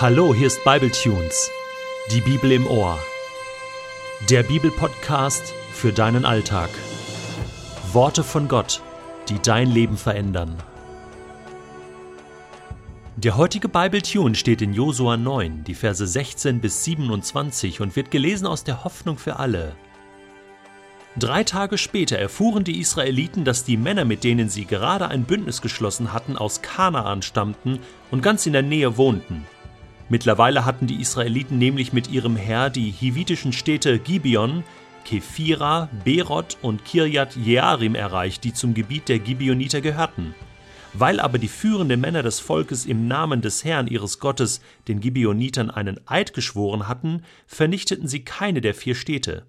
Hallo, hier ist Bibletunes, die Bibel im Ohr. Der Bibelpodcast für deinen Alltag. Worte von Gott, die dein Leben verändern. Der heutige Bibletune steht in Josua 9, die Verse 16 bis 27 und wird gelesen aus der Hoffnung für alle. Drei Tage später erfuhren die Israeliten, dass die Männer, mit denen sie gerade ein Bündnis geschlossen hatten, aus Kanaan stammten und ganz in der Nähe wohnten. Mittlerweile hatten die Israeliten nämlich mit ihrem Herr die hivitischen Städte Gibeon, Kephira, Berot und Kirjat Jearim erreicht, die zum Gebiet der Gibeoniter gehörten. Weil aber die führenden Männer des Volkes im Namen des Herrn ihres Gottes den Gibeonitern einen Eid geschworen hatten, vernichteten sie keine der vier Städte.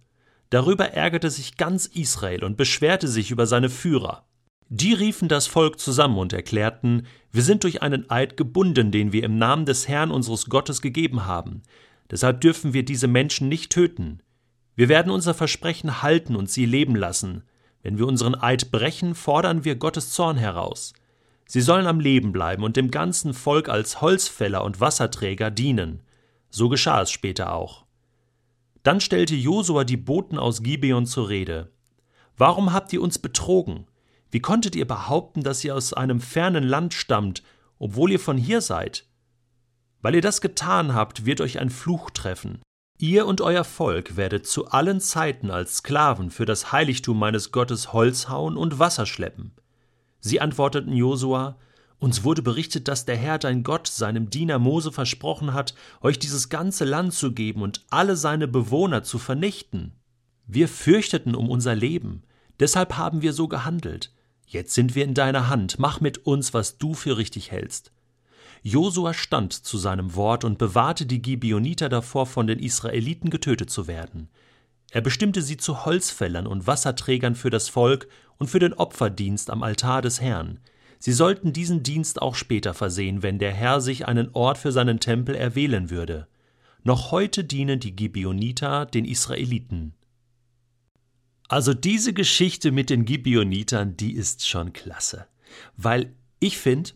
Darüber ärgerte sich ganz Israel und beschwerte sich über seine Führer. Die riefen das Volk zusammen und erklärten, wir sind durch einen Eid gebunden, den wir im Namen des Herrn unseres Gottes gegeben haben. Deshalb dürfen wir diese Menschen nicht töten. Wir werden unser Versprechen halten und sie leben lassen. Wenn wir unseren Eid brechen, fordern wir Gottes Zorn heraus. Sie sollen am Leben bleiben und dem ganzen Volk als Holzfäller und Wasserträger dienen. So geschah es später auch. Dann stellte Josua die Boten aus Gibeon zur Rede. Warum habt ihr uns betrogen? Wie konntet ihr behaupten, dass ihr aus einem fernen Land stammt, obwohl ihr von hier seid? Weil ihr das getan habt, wird euch ein Fluch treffen. Ihr und euer Volk werdet zu allen Zeiten als Sklaven für das Heiligtum meines Gottes Holz hauen und Wasser schleppen. Sie antworteten Josua, uns wurde berichtet, dass der Herr dein Gott seinem Diener Mose versprochen hat, euch dieses ganze Land zu geben und alle seine Bewohner zu vernichten. Wir fürchteten um unser Leben, deshalb haben wir so gehandelt. Jetzt sind wir in deiner Hand, mach mit uns, was du für richtig hältst. Josua stand zu seinem Wort und bewahrte die Gibeoniter davor, von den Israeliten getötet zu werden. Er bestimmte sie zu Holzfällern und Wasserträgern für das Volk und für den Opferdienst am Altar des Herrn. Sie sollten diesen Dienst auch später versehen, wenn der Herr sich einen Ort für seinen Tempel erwählen würde. Noch heute dienen die Gibeoniter den Israeliten. Also diese Geschichte mit den Gibeonitern, die ist schon klasse. Weil ich finde,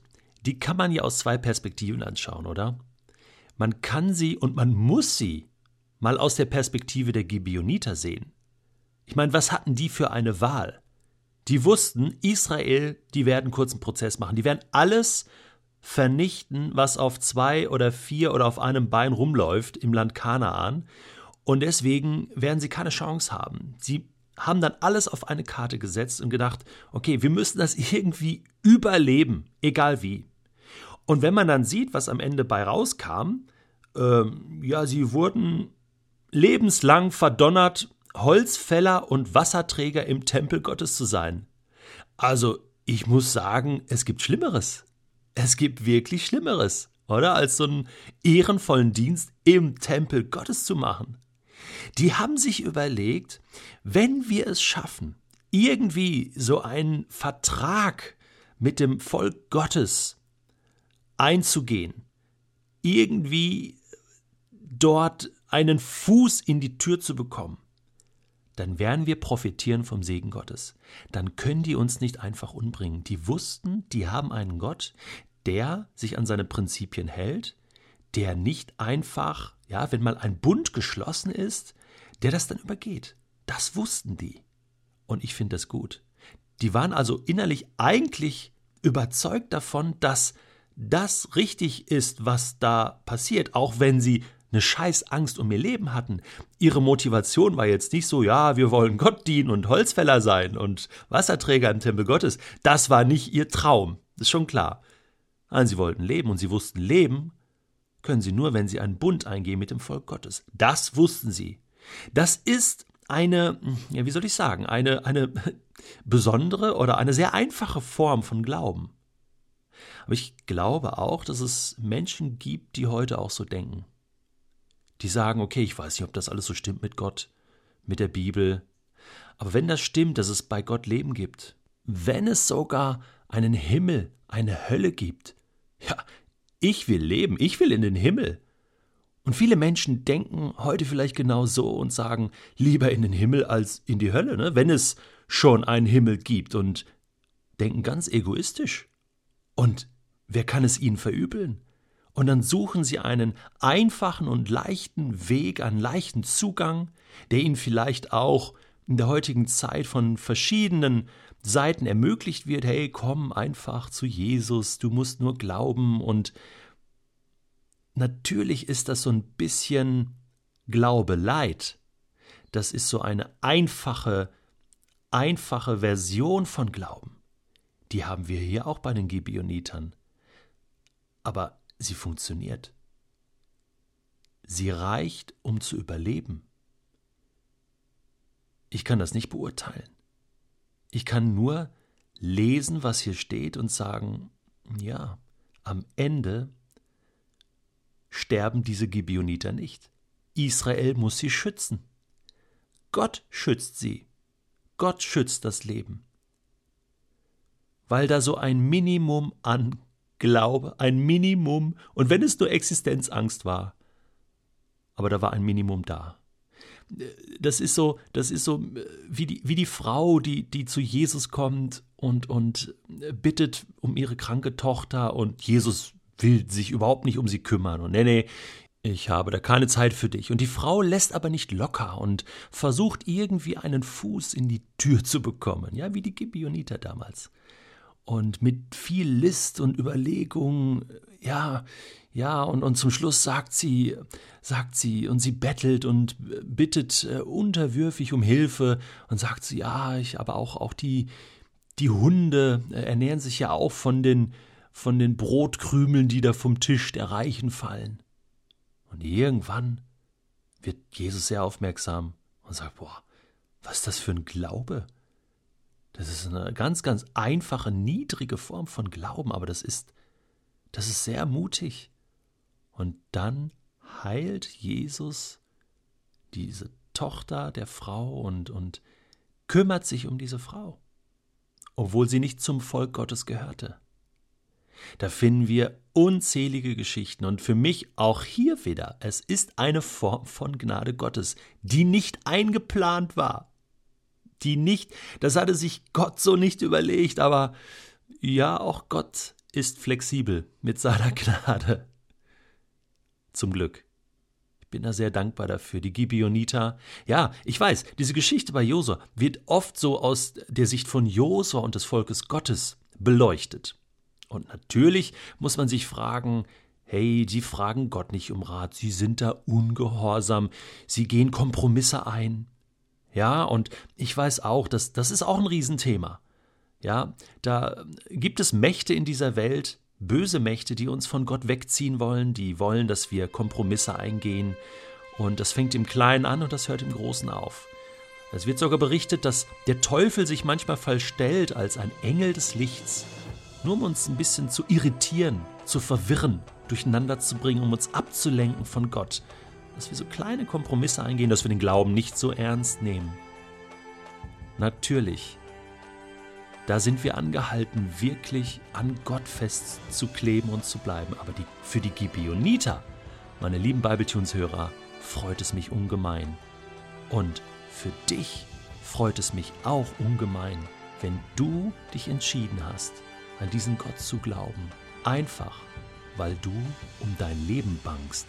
die kann man ja aus zwei Perspektiven anschauen, oder? Man kann sie und man muss sie mal aus der Perspektive der Gibeoniter sehen. Ich meine, was hatten die für eine Wahl? Die wussten, Israel, die werden kurzen Prozess machen. Die werden alles vernichten, was auf zwei oder vier oder auf einem Bein rumläuft im Land Kanaan. Und deswegen werden sie keine Chance haben. Sie haben dann alles auf eine Karte gesetzt und gedacht, okay, wir müssen das irgendwie überleben, egal wie. Und wenn man dann sieht, was am Ende bei rauskam, ähm, ja, sie wurden lebenslang verdonnert, Holzfäller und Wasserträger im Tempel Gottes zu sein. Also, ich muss sagen, es gibt Schlimmeres. Es gibt wirklich Schlimmeres, oder? Als so einen ehrenvollen Dienst im Tempel Gottes zu machen. Die haben sich überlegt, wenn wir es schaffen, irgendwie so einen Vertrag mit dem Volk Gottes einzugehen, irgendwie dort einen Fuß in die Tür zu bekommen, dann werden wir profitieren vom Segen Gottes. Dann können die uns nicht einfach umbringen. Die wussten, die haben einen Gott, der sich an seine Prinzipien hält, der nicht einfach, ja, wenn mal ein Bund geschlossen ist, der das dann übergeht. Das wussten die. Und ich finde das gut. Die waren also innerlich eigentlich überzeugt davon, dass das richtig ist, was da passiert, auch wenn sie eine scheiß Angst um ihr Leben hatten. Ihre Motivation war jetzt nicht so, ja, wir wollen Gott dienen und Holzfäller sein und Wasserträger im Tempel Gottes. Das war nicht ihr Traum. Ist schon klar. Nein, sie wollten leben und sie wussten, leben können sie nur, wenn sie einen Bund eingehen mit dem Volk Gottes. Das wussten sie. Das ist eine, ja, wie soll ich sagen, eine, eine besondere oder eine sehr einfache Form von Glauben. Aber ich glaube auch, dass es Menschen gibt, die heute auch so denken. Die sagen, okay, ich weiß nicht, ob das alles so stimmt mit Gott, mit der Bibel. Aber wenn das stimmt, dass es bei Gott Leben gibt, wenn es sogar einen Himmel, eine Hölle gibt, ich will leben, ich will in den Himmel. Und viele Menschen denken heute vielleicht genau so und sagen, lieber in den Himmel als in die Hölle, ne? wenn es schon einen Himmel gibt und denken ganz egoistisch. Und wer kann es ihnen verübeln? Und dann suchen sie einen einfachen und leichten Weg, einen leichten Zugang, der ihnen vielleicht auch in der heutigen Zeit von verschiedenen Seiten ermöglicht wird, hey, komm einfach zu Jesus, du musst nur glauben und natürlich ist das so ein bisschen Glaube Leid. Das ist so eine einfache, einfache Version von Glauben. Die haben wir hier auch bei den Gibeonitern. Aber sie funktioniert. Sie reicht, um zu überleben. Ich kann das nicht beurteilen. Ich kann nur lesen, was hier steht und sagen, ja, am Ende sterben diese Gibeoniter nicht. Israel muss sie schützen. Gott schützt sie. Gott schützt das Leben. Weil da so ein Minimum an Glaube, ein Minimum, und wenn es nur Existenzangst war, aber da war ein Minimum da. Das ist so, das ist so wie die, wie die Frau, die, die zu Jesus kommt und, und bittet um ihre kranke Tochter und Jesus will sich überhaupt nicht um sie kümmern und nee, nee, ich habe da keine Zeit für dich. Und die Frau lässt aber nicht locker und versucht irgendwie einen Fuß in die Tür zu bekommen, ja, wie die Gibeoniter damals. Und mit viel List und Überlegung, ja, ja, und, und zum Schluss sagt sie, sagt sie, und sie bettelt und bittet äh, unterwürfig um Hilfe und sagt sie, ja, ich, aber auch, auch die, die Hunde äh, ernähren sich ja auch von den, von den Brotkrümeln, die da vom Tisch der Reichen fallen. Und irgendwann wird Jesus sehr aufmerksam und sagt, boah, was ist das für ein Glaube? Das ist eine ganz, ganz einfache, niedrige Form von Glauben, aber das ist, das ist sehr mutig. Und dann heilt Jesus diese Tochter der Frau und, und kümmert sich um diese Frau, obwohl sie nicht zum Volk Gottes gehörte. Da finden wir unzählige Geschichten und für mich auch hier wieder, es ist eine Form von Gnade Gottes, die nicht eingeplant war. Die nicht, das hatte sich Gott so nicht überlegt, aber ja, auch Gott ist flexibel mit seiner Gnade. Zum Glück. Ich bin da sehr dankbar dafür. Die Gibeoniter. Ja, ich weiß, diese Geschichte bei Josua wird oft so aus der Sicht von Josua und des Volkes Gottes beleuchtet. Und natürlich muss man sich fragen, hey, sie fragen Gott nicht um Rat, sie sind da ungehorsam, sie gehen Kompromisse ein. Ja, und ich weiß auch, dass das ist auch ein Riesenthema. Ja, da gibt es Mächte in dieser Welt, böse Mächte, die uns von Gott wegziehen wollen, die wollen, dass wir Kompromisse eingehen. Und das fängt im Kleinen an und das hört im Großen auf. Es wird sogar berichtet, dass der Teufel sich manchmal verstellt als ein Engel des Lichts nur um uns ein bisschen zu irritieren, zu verwirren, durcheinander zu bringen, um uns abzulenken von Gott. Dass wir so kleine Kompromisse eingehen, dass wir den Glauben nicht so ernst nehmen. Natürlich, da sind wir angehalten, wirklich an Gott festzukleben und zu bleiben. Aber die, für die Gibeoniter, meine lieben Bibletunes-Hörer, freut es mich ungemein. Und für dich freut es mich auch ungemein, wenn du dich entschieden hast, an diesen Gott zu glauben. Einfach, weil du um dein Leben bangst.